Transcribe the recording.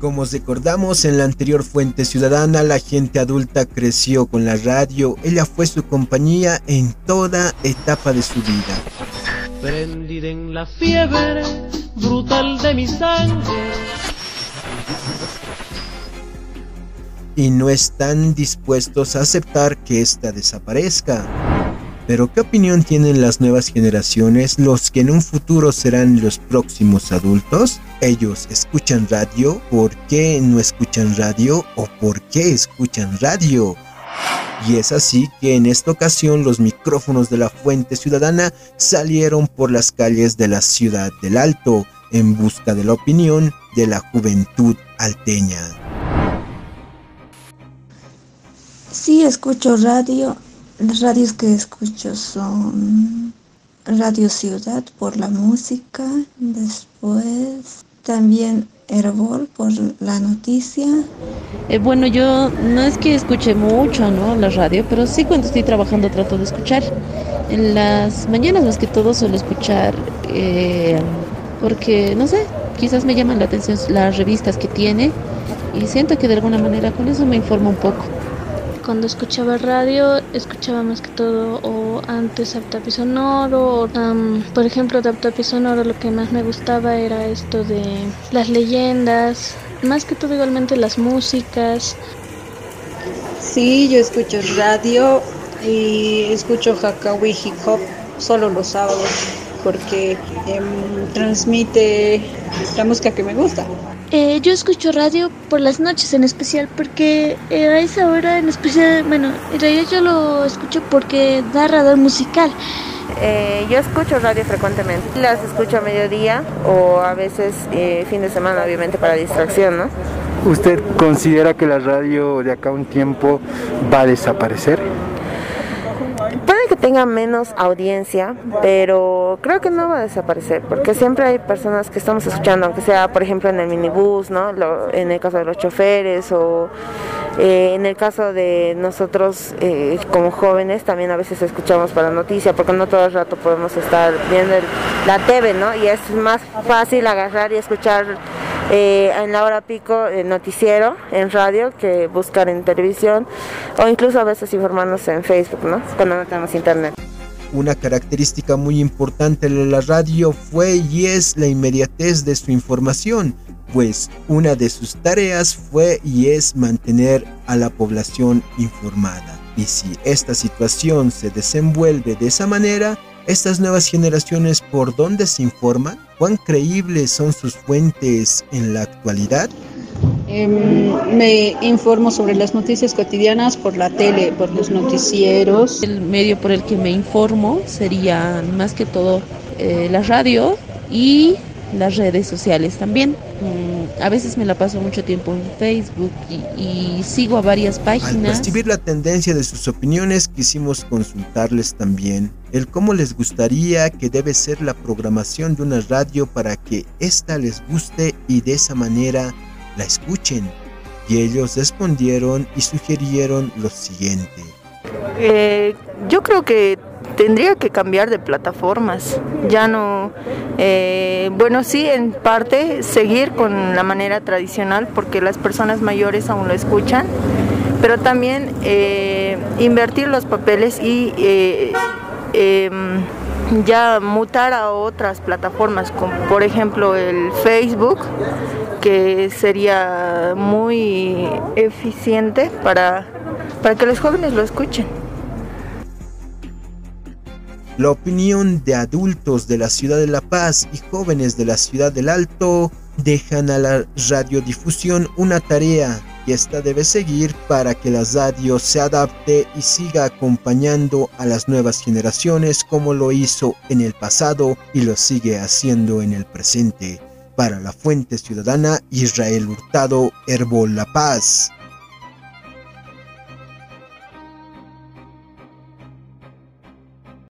Como recordamos en la anterior fuente ciudadana, la gente adulta creció con la radio, ella fue su compañía en toda etapa de su vida. Prendida en la fiebre brutal de mi sangre. Y no están dispuestos a aceptar que ésta desaparezca. Pero ¿qué opinión tienen las nuevas generaciones, los que en un futuro serán los próximos adultos? Ellos escuchan radio, ¿por qué no escuchan radio o por qué escuchan radio? Y es así que en esta ocasión los micrófonos de la Fuente Ciudadana salieron por las calles de la ciudad del Alto en busca de la opinión de la juventud alteña. Sí, escucho radio las radios que escucho son Radio Ciudad por la música, después también Herbol por la noticia. Eh, bueno, yo no es que escuche mucho, ¿no? La radio, pero sí cuando estoy trabajando trato de escuchar. En las mañanas más que todo suelo escuchar eh, porque, no sé, quizás me llaman la atención las revistas que tiene y siento que de alguna manera con eso me informo un poco cuando escuchaba radio, escuchaba más que todo o antes Aptapi Sonoro, por ejemplo Aptapi Sonoro lo que más me gustaba era esto de las leyendas, más que todo igualmente las músicas. Sí, yo escucho radio y escucho Hakawi Hip Hop solo los sábados porque em, transmite la música que me gusta. Eh, yo escucho radio por las noches en especial porque eh, a esa hora en especial, bueno, en realidad yo lo escucho porque da radar musical. Eh, yo escucho radio frecuentemente, las escucho a mediodía o a veces fin de semana, obviamente para distracción, ¿no? ¿Usted considera que la radio de acá un tiempo va a desaparecer? Puede que tenga menos audiencia, pero creo que no va a desaparecer, porque siempre hay personas que estamos escuchando, aunque sea, por ejemplo, en el minibús, ¿no? en el caso de los choferes o eh, en el caso de nosotros eh, como jóvenes, también a veces escuchamos para noticia, porque no todo el rato podemos estar viendo la TV, ¿no? Y es más fácil agarrar y escuchar eh, en la hora pico el noticiero en radio que buscar en televisión o incluso a veces informarnos en Facebook, ¿no? Cuando no tenemos internet. Una característica muy importante de la radio fue y es la inmediatez de su información, pues una de sus tareas fue y es mantener a la población informada. Y si esta situación se desenvuelve de esa manera, estas nuevas generaciones por dónde se informan? ¿Cuán creíbles son sus fuentes en la actualidad? Em, me informo sobre las noticias cotidianas por la tele, por los noticieros. El medio por el que me informo sería más que todo eh, la radio y las redes sociales también. Mm, a veces me la paso mucho tiempo en Facebook y, sigo a varias páginas. Al percibir la tendencia de sus opiniones, quisimos consultarles también el cómo les gustaría que debe ser la programación de una radio para que ésta les guste y de esa manera la escuchen. Y ellos respondieron y sugirieron lo siguiente. Eh, yo creo que tendría que cambiar de plataformas. Ya no, eh, bueno, sí, en parte seguir con la manera tradicional porque las personas mayores aún lo escuchan, pero también eh, invertir los papeles y eh, em, ya mutar a otras plataformas, como por ejemplo el Facebook, que sería muy eficiente para, para que los jóvenes lo escuchen. La opinión de adultos de la ciudad de La Paz y jóvenes de la ciudad del Alto dejan a la radiodifusión una tarea que esta debe seguir para que la radio se adapte y siga acompañando a las nuevas generaciones como lo hizo en el pasado y lo sigue haciendo en el presente. Para la Fuente Ciudadana, Israel Hurtado, Herbol La Paz.